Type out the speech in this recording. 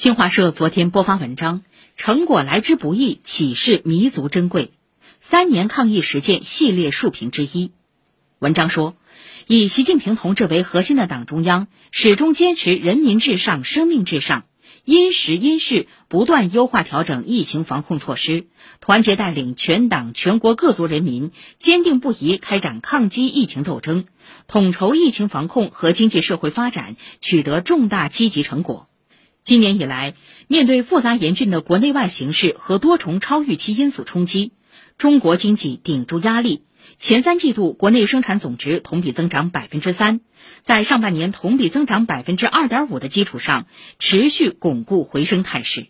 新华社昨天播发文章，成果来之不易，启示弥足珍贵。三年抗疫实践系列述评之一。文章说，以习近平同志为核心的党中央始终坚持人民至上、生命至上，因时因势不断优化调整疫情防控措施，团结带领全党全国各族人民坚定不移开展抗击疫情斗争，统筹疫情防控和经济社会发展，取得重大积极成果。今年以来，面对复杂严峻的国内外形势和多重超预期因素冲击，中国经济顶住压力。前三季度国内生产总值同比增长百分之三，在上半年同比增长百分之二点五的基础上，持续巩固回升态势。